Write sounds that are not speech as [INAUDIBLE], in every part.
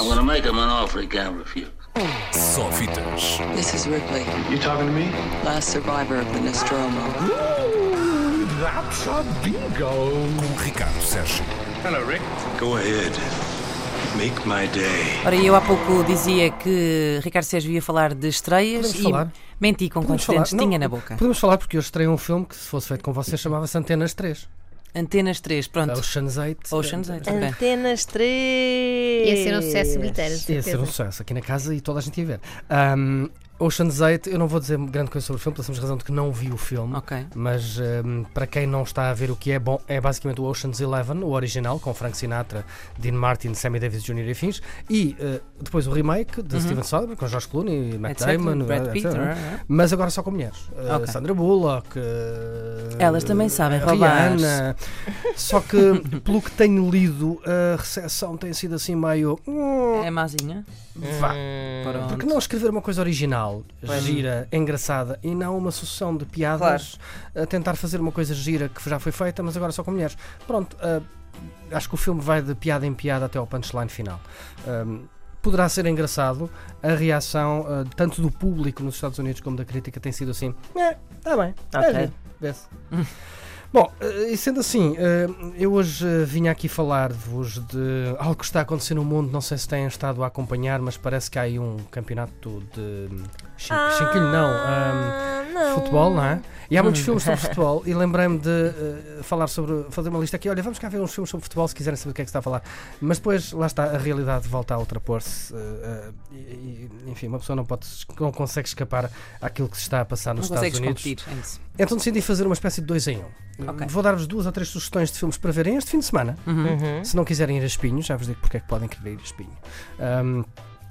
I'm gonna make him an offer he can't refuse. Só fitas. This is Ripley, You talking to me? last survivor of the Nostromo. That's a bingo. Com Ricardo Sérgio. Hello, Rick. Go ahead. Make my day. Ora, eu há pouco dizia que Ricardo Sérgio ia falar de estreias Podemos e falar? menti com Podemos quantos dentes tinha na boca. Podemos falar porque eu estreiei um filme que, se fosse feito com vocês, chamava-se Antenas 3. Antenas 3, pronto. Ocean's 8. Ocean's 8, ok. Antenas 3. Ia ser um sucesso bilheteiro, Ia ser um sucesso aqui na casa e toda a gente ia ver. Um, Ocean's 8, eu não vou dizer grande coisa sobre o filme, pela simples razão de que não vi o filme. Ok. Mas um, para quem não está a ver o que é, bom, é basicamente o Ocean's Eleven, o original, com Frank Sinatra, Dean Martin, Sammy Davis Jr. e afins. E uh, depois o remake de Steven Soderbergh, com George Clooney, Matt Etc. Damon, Brad uh, Pitt, ah. mas agora só com mulheres. Uh, Ok. Sandra Bullock. Elas também sabem roubar. Rihanna. Só que, pelo que tenho lido, a recepção tem sido assim meio. hum, É mazinha? Vá. Pronto. Porque não escrever uma coisa original, Pois. gira, engraçada e não uma sucessão de piadas a tentar fazer uma coisa gira que já foi feita, mas agora só com mulheres. Pronto, ah, acho que o filme vai de piada em piada até ao punchline final. Ahm, poderá ser engraçado, a reação ah, tanto do público nos Estados Unidos como da crítica tem sido assim: é, está bem, Ok. é vê-se. [LAUGHS] Bom, eh, e sendo assim, eh, eu hoje eh, vinha aqui falar-vos de algo que está a acontecer no mundo. Não sei se têm estado a acompanhar, mas parece que há aí um campeonato de chin- chinquilho, não, Ah, ahm, não. futebol, não é? E há muitos filmes sobre [LAUGHS] futebol e lembrei-me de eh, falar sobre, fazer uma lista aqui. Olha, vamos cá ver uns filmes sobre futebol se quiserem saber o que é que se está a falar. Mas depois, lá está, a realidade volta a ultrapor-se. eh, eh, e, e, enfim, uma pessoa não, pode, não consegue escapar àquilo que se está a passar nos Não Estados Unidos. competir. é isso. Então decidi fazer uma espécie de dois em um. Ok. Vou dar-vos duas ou três sugestões de filmes para verem este fim de semana. Uhum. Se não quiserem ir a espinho, já vos digo porque é que podem querer ir a espinho. Ahm,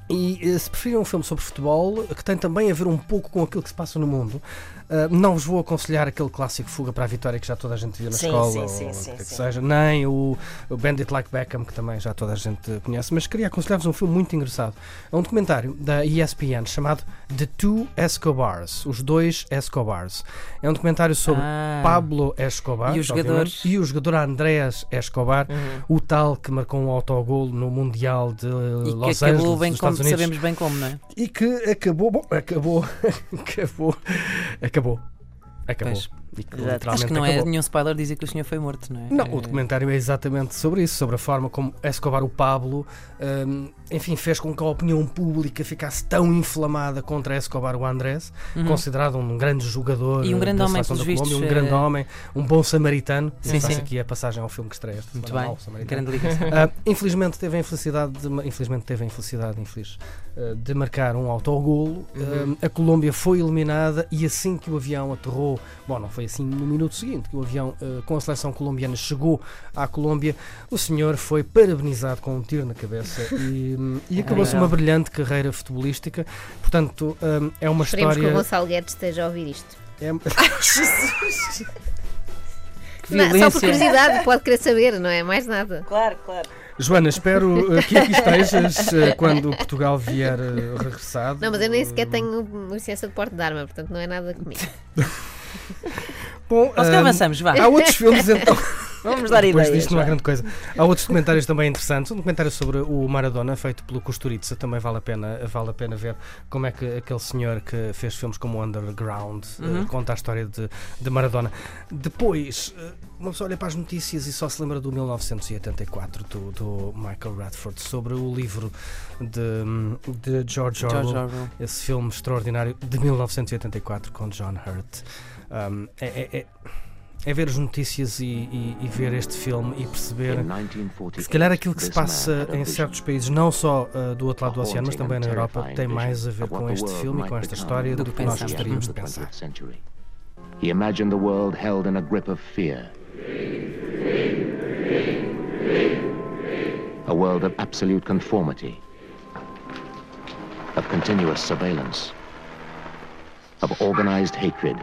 e eh, se preferirem um filme sobre futebol, que tem também a ver um pouco com aquilo que se passa no mundo, ah, não vos vou aconselhar aquele clássico Fuga para a Vitória que já toda a gente viu na Sim, escola, sim, ou sim, o sim, que sim. seja, nem o, o Bandit Like Beckham, que também já toda a gente conhece, mas queria aconselhar-vos um filme muito engraçado. É um documentário da ESPN chamado The Two Escobars, os dois Escobars. É um documentário sobre Ah. Pablo Escobar E obviamente, jogadores? e o jogador Andreas Escobar, o tal que marcou um autogol no Mundial de E Los Angeles, dos Estados Unidos, sabemos bem como, não é? e que acabou, bom, acabou, [LAUGHS] acabou, acabou, acabou. Pois. E que Exato. Acho que não é acabou. nenhum spoiler dizer que o senhor foi morto, não é? Não, É- o documentário é exatamente sobre isso, sobre a forma como Escobar, o Pablo, hum, enfim, fez com que a opinião pública ficasse tão inflamada contra Escobar, o Andrés, considerado um grande jogador Uhum. E um grande da homem, da Colômbia, um grande eh, homem, um bom samaritano. Sim, sim. aqui a passagem ao filme que estreia esta Muito bem. Samaritano. Grande ligação. [LAUGHS] Ah, infelizmente teve a infelicidade de, infelizmente teve a infelicidade infeliz, ah, de marcar um autogolo. Uhum. Ah, a Colômbia foi eliminada e assim que o avião aterrou, bom, não foi assim no minuto seguinte que o avião ah, com a seleção colombiana chegou à Colômbia, o senhor foi parabenizado com um tiro na cabeça e, e acabou-se Legal. uma brilhante carreira futebolística. Portanto, ah, é uma Esperemos que o história. Gonçalo Guedes esteja a ouvir isto. é- [LAUGHS] [LAUGHS] Que Não, só por violência. curiosidade, pode querer saber, não é? Mais nada. Claro, claro. Joana, espero ah, que aqui [LAUGHS] estejas quando Portugal vier regressado. Não, mas eu nem sequer tenho licença de porte de arma, portanto não é nada comigo. Bom, se calhar ah, avançamos, vá. Há outros filmes [LAUGHS] então. Vamos dar Depois ideias. disto não há grande coisa. Há outros documentários também interessantes. Um documentário sobre o Maradona, feito pelo Kusturica, também vale a pena, vale a pena ver como é que aquele senhor que fez filmes como Underground eh, conta a história de, de Maradona. Depois, eh, uma pessoa olha para as notícias e só se lembra do 1984 do, do Michael Radford sobre o livro de, de George Orwell. George Orwell. Esse filme extraordinário de 1984 com John Hurt. Um, é, é- é- é ver as notícias e, e- e ver este filme e perceber que se calhar aquilo que se passa em certos países, não só uh, do outro lado do oceano, mas também na Europa, tem mais a ver com este filme e com esta história do que nós gostaríamos de pensar. He imagined the world held in a grip of fear. A world of absolute conformity, of continuous surveillance, of organized hatred,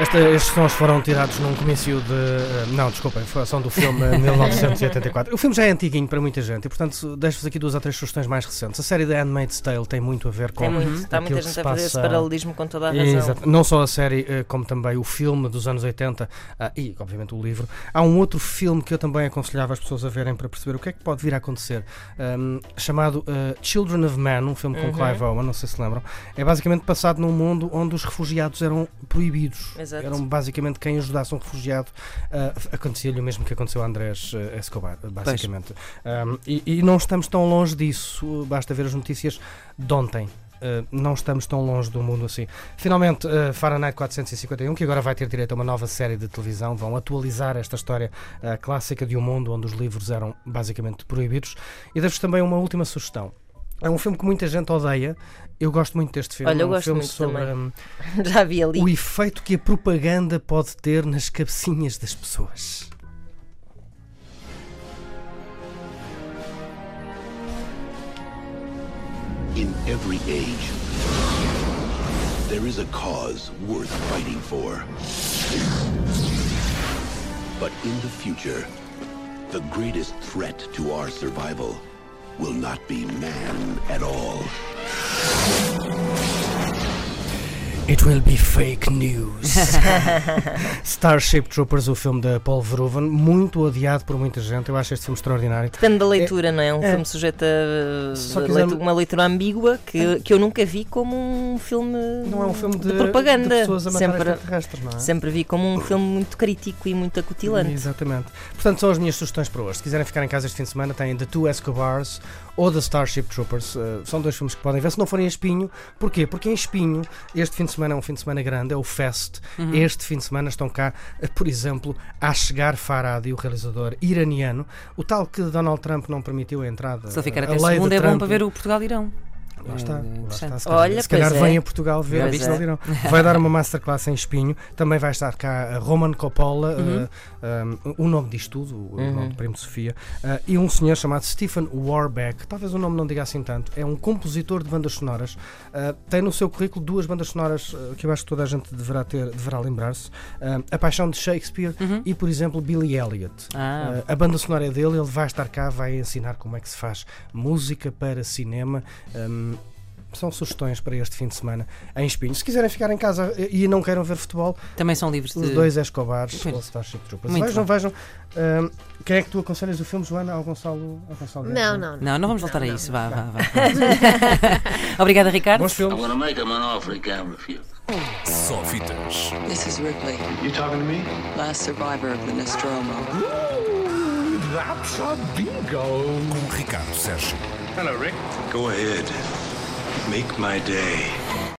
Esta- estes sons foram tirados num comício de. eh, Não, desculpem, foi- são do filme [LAUGHS] eh, 1984. O filme já é antiguinho para muita gente e, portanto, deixo-vos aqui duas ou três sugestões mais recentes. A série The Handmaid's Tale tem muito a ver com. Tem muito. Está muita que gente a fazer esse paralelismo com toda a razão. Exato. Não só a série, eh, como também o filme dos anos 80 ah, e, obviamente, o livro. Há um outro filme que eu também aconselhava as pessoas a verem para perceber o que é que pode vir a acontecer, ahm, chamado eh, Children of Man, um filme com Uhum. Clive Owen, não sei se lembram. É basicamente passado num mundo onde os refugiados eram proibidos. Exato. Eram basicamente quem ajudasse um refugiado. ah, acontecia-lhe o mesmo que aconteceu a Andrés eh, Escobar, basicamente. Ahm, e, e não estamos tão longe disso, basta ver as notícias de ontem. Uh, não estamos tão longe do mundo assim. Finalmente, uh, Fahrenheit 451, que agora vai ter direito a uma nova série de televisão, vão atualizar esta história uh, clássica de um mundo onde os livros eram basicamente proibidos. E deixo também uma última sugestão. É um filme que muita gente odeia. Eu gosto muito deste filme. Olha, eu é um gosto filme muito sobre também. um, [LAUGHS] Já vi ali. o efeito que a propaganda pode ter nas cabecinhas das pessoas. In every age, there is a cause worth fighting for. But in the future, the greatest threat to our survival will not be man at all. It will be fake news. [LAUGHS] Starship Troopers, o filme da Paul Verhoeven, muito odiado por muita gente. Eu acho este filme extraordinário. Depende da leitura, não é? Um é. filme sujeito a quisermos- uma leitura ambígua que, que eu nunca vi como um filme, Não é um filme de, propaganda. de pessoas a sempre, não é? sempre vi como um filme muito crítico e muito acutilante. Exatamente. Portanto, são as minhas sugestões para hoje. Se quiserem ficar em casa este fim de semana, têm The Two Escobars ou The Starship Troopers. Uh, são dois filmes que podem ver. Se não forem em Espinho, porquê? Porque em Espinho, este fim de semana é um fim de semana grande, é o Fest. Este fim de semana estão cá, uh, por exemplo, a chegar Farhadi, o realizador iraniano, o tal que Donald Trump não permitiu a entrada. Ele ficar a até segunda é bom para ver o Portugal-Irão. Lá está, É lá está. Se calhar, Olha, se calhar vem é. a Portugal ver Pois isto é. dirão. [LAUGHS] Vai dar uma masterclass em Espinho. Também vai estar cá a Roman Coppola, Uhum. uh, um, o nome diz tudo, o nome do Primo Sofia, uh, e um senhor chamado Stephen Warbeck. Talvez o nome não diga assim tanto. É um compositor de bandas sonoras. Uh, tem no seu currículo duas bandas sonoras que eu acho que toda a gente deverá ter, deverá lembrar-se: A Paixão de Shakespeare e, por exemplo, Billy Elliot. Ah. A banda sonora é dele, ele vai estar cá, vai ensinar como é que se faz música para cinema. Um, são sugestões para este fim de semana em Espinho. Se quiserem ficar em casa e não queiram ver futebol, Também são livros de. os dois Escobars Pois. ou Starship Troopers. Muito vejam, bem. vejam. Um, quem é que tu aconselhas o filme, Joana? Ao Gonçalo, ao Gonçalo Não, não, não. Não, não vamos voltar a não, isso. Vá, vá, vá. [LAUGHS] Obrigada, Ricardo. Bons I'm filmes. gonna make him an offer he can't refuse. Só fitas. This is Ripley, You talking to me? last survivor of the Nostromo. Com Ricardo Sérgio. Hello, Rick. Go ahead. Make my day.